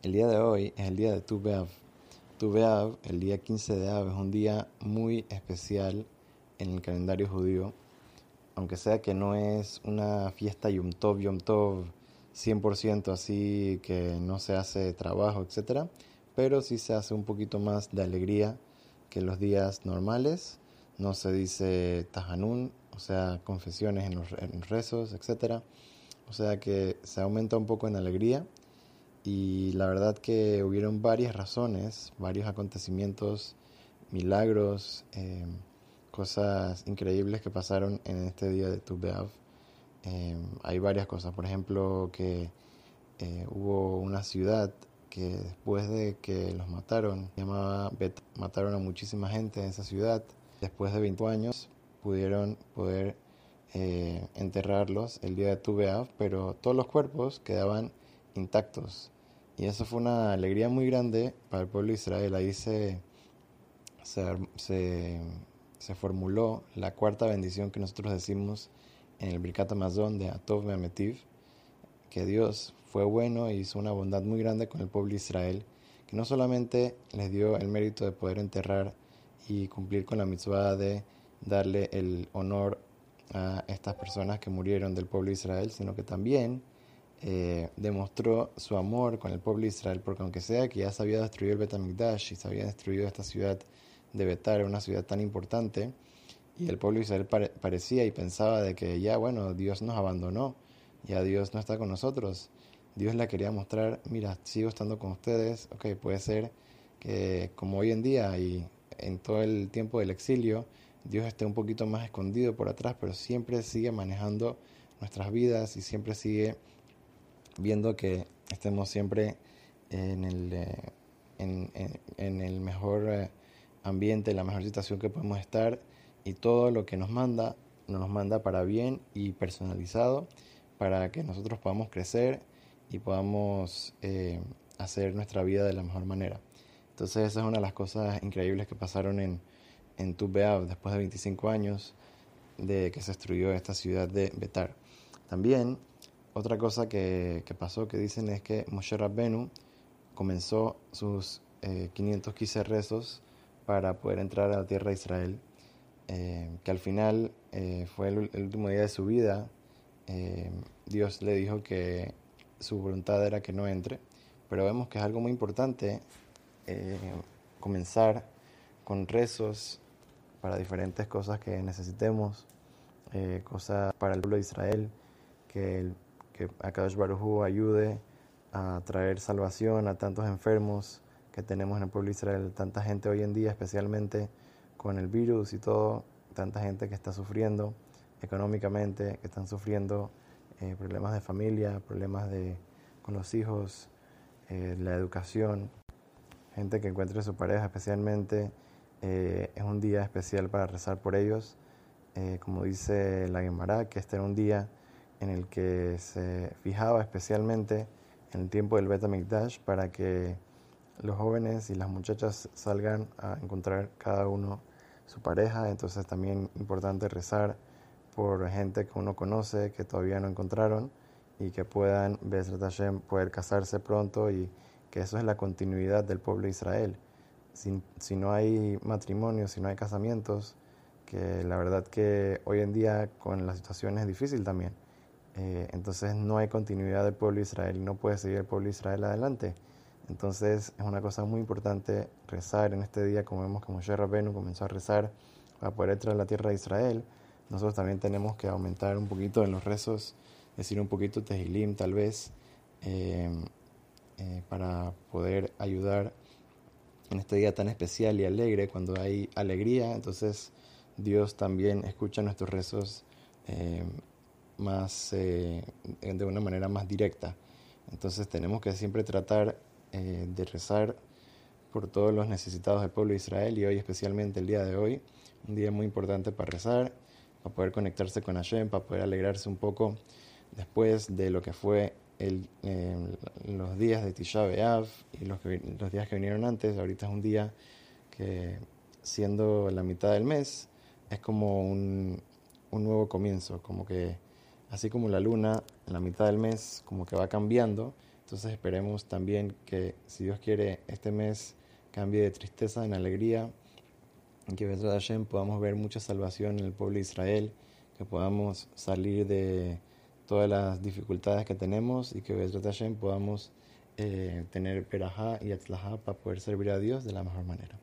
El día de hoy es el día de Tu Beav. Tu Beav, el día 15 de Av, es un día muy especial en el calendario judío. Aunque sea que no es una fiesta Yom Tov, Yom Tov 100% así que no se hace trabajo, etc. Pero sí se hace un poquito más de alegría que los días normales. No se dice Tahanun, o sea, confesiones en los, en rezos, etc. O sea que se aumenta un poco en alegría y la verdad que hubieron varias razones, varios acontecimientos, milagros, eh, cosas increíbles que pasaron en este día de Tu Eh, hay varias cosas, por ejemplo, que eh, hubo una ciudad que después de que los mataron, llamaba Bet, mataron a muchísima gente en esa ciudad. Después de 20 años pudieron poder eh, enterrarlos el día de Tu pero todos los cuerpos quedaban intactos. Y eso fue una alegría muy grande para el pueblo de Israel. Ahí se, se, se, formuló la cuarta bendición que nosotros decimos en el Birkat Amazon de Atov Memetiv, que Dios fue bueno e hizo una bondad muy grande con el pueblo de Israel, que no solamente les dio el mérito de poder enterrar y cumplir con la mitzvah de darle el honor a estas personas que murieron del pueblo de Israel, sino que también eh, demostró su amor con el pueblo de Israel, porque aunque sea que ya se había destruido el Betamigdash y se había destruido esta ciudad de Betar, una ciudad tan importante, y el pueblo de Israel parecía y pensaba de que ya, bueno, Dios nos abandonó, ya Dios no está con nosotros. Dios le quería mostrar, mira, sigo estando con ustedes, ok, puede ser que como hoy en día y en todo el tiempo del exilio, Dios esté un poquito más escondido por atrás, pero siempre sigue manejando nuestras vidas y siempre sigue viendo que estemos siempre en el, eh, en, el mejor eh, ambiente, la mejor situación que podemos estar y todo lo que nos manda, nos manda para bien y personalizado para que nosotros podamos crecer y podamos eh, hacer nuestra vida de la mejor manera. Entonces esa es una de las cosas increíbles que pasaron en, en Tubeab después de 25 años de que se destruyó esta ciudad de Betar. También otra cosa que, pasó que dicen es que Moshe Rabbenu comenzó sus 515 eh, rezos para poder entrar a la tierra de Israel, eh, que al final eh, fue el, último día de su vida. Dios le dijo que su voluntad era que no entre, pero vemos que es algo muy importante comenzar con rezos para diferentes cosas que necesitemos, cosas para el pueblo de Israel, que que Akadosh Baruj ayude a traer salvación a tantos enfermos que tenemos en el pueblo de Israel, tanta gente hoy en día, especialmente con el virus y todo, tanta gente que está sufriendo económicamente, que están sufriendo eh, problemas de familia, problemas de, con los hijos, eh, la educación, gente que encuentre su pareja especialmente. Eh, es un día especial para rezar por ellos. como dice la Gemara, que este era un día en el que se fijaba especialmente en el tiempo del Betamikdash para que los jóvenes y las muchachas salgan a encontrar cada uno su pareja. Entonces también importante rezar por gente que uno conoce que todavía no encontraron y que puedan, Hashem, poder casarse pronto y que eso es la continuidad del pueblo de Israel. Si, si no hay matrimonios, si no hay casamientos, que la verdad que hoy en día con la situación es difícil también eh, entonces no hay continuidad del pueblo de Israel no puede seguir el pueblo de Israel adelante. Entonces es una cosa muy importante rezar en este día, como vemos que Moshe Rabbenu comenzó a rezar para poder entrar a la tierra de Israel. Nosotros también tenemos que aumentar un poquito en los rezos, decir un poquito Tehilim tal vez, eh, eh, para poder ayudar en este día tan especial y alegre, cuando hay alegría, entonces Dios también escucha nuestros rezos más, eh, de una manera más directa. Entonces tenemos que siempre tratar eh, de rezar por todos los necesitados del pueblo de Israel y hoy especialmente el día de hoy, un día muy importante para rezar, para poder conectarse con Hashem, para poder alegrarse un poco después de lo que fue el, eh, los días de Tisha B'Av y los, los días que vinieron antes. Ahorita es un día que siendo la mitad del mes es como un, un nuevo comienzo, como que así como la luna en la mitad del mes como que va cambiando, Entonces esperemos también que, si Dios quiere, este mes cambie de tristeza en alegría, y que Bezrat Hashem podamos ver mucha salvación en el pueblo de Israel, que podamos salir de todas las dificultades que tenemos y que Bezrat Hashem podamos eh, tener perajá y atzlajá para poder servir a Dios de la mejor manera.